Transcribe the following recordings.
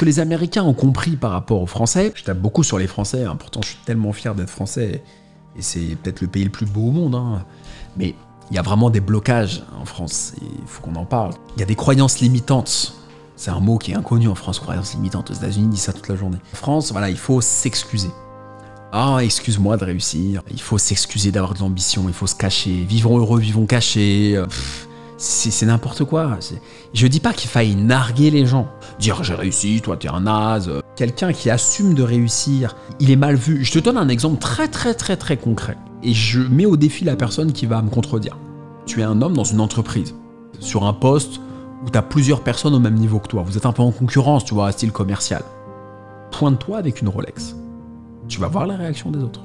que les Américains ont compris par rapport aux Français, je tape beaucoup sur les Français, hein, pourtant je suis tellement fier d'être français, et c'est peut-être le pays le plus beau au monde, hein. mais il y a vraiment des blocages en France, il faut qu'on en parle. Il y a des croyances limitantes. C'est un mot qui est inconnu en France, croyances limitantes. Aux États-Unis, ils disent ça toute la journée. En France, voilà, il faut s'excuser. Ah, excuse-moi de réussir. Il faut s'excuser d'avoir de l'ambition, il faut se cacher. Vivons heureux, vivons cachés. C'est n'importe quoi. Je dis pas qu'il faille narguer les gens. Dire j'ai réussi, toi t'es un naze. Quelqu'un qui assume de réussir, il est mal vu. Je te donne un exemple très très très très concret. Et je mets au défi la personne qui va me contredire. Tu es un homme dans une entreprise, sur un poste où tu plusieurs personnes au même niveau que toi. Vous êtes un peu en concurrence, tu vois, style commercial. Pointe-toi avec une Rolex. Tu vas voir la réaction des autres.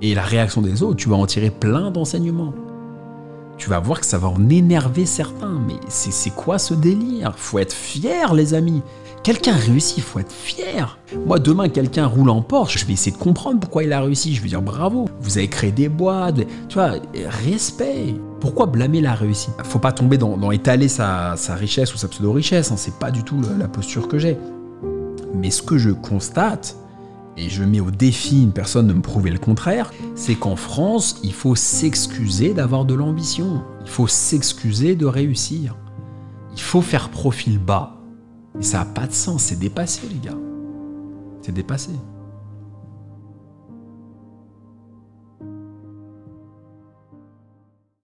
Et la réaction des autres, tu vas en tirer plein d'enseignements tu vas voir que ça va en énerver certains. Mais c'est quoi ce délire? Faut être fier, les amis. Quelqu'un réussit, faut être fier. Moi, demain, quelqu'un roule en Porsche, je vais essayer de comprendre pourquoi il a réussi. Je vais dire bravo. Vous avez créé des boîtes, tu vois, respect. Pourquoi blâmer la réussite? Faut pas tomber dans, étaler sa, richesse ou sa pseudo-richesse. Hein. C'est pas du tout la posture que j'ai. Mais ce que je constate, et je mets au défi une personne de me prouver le contraire, c'est qu'en France, il faut s'excuser d'avoir de l'ambition. Il faut s'excuser de réussir. Il faut faire profil bas. Et ça n'a pas de sens, c'est dépassé les gars. C'est dépassé.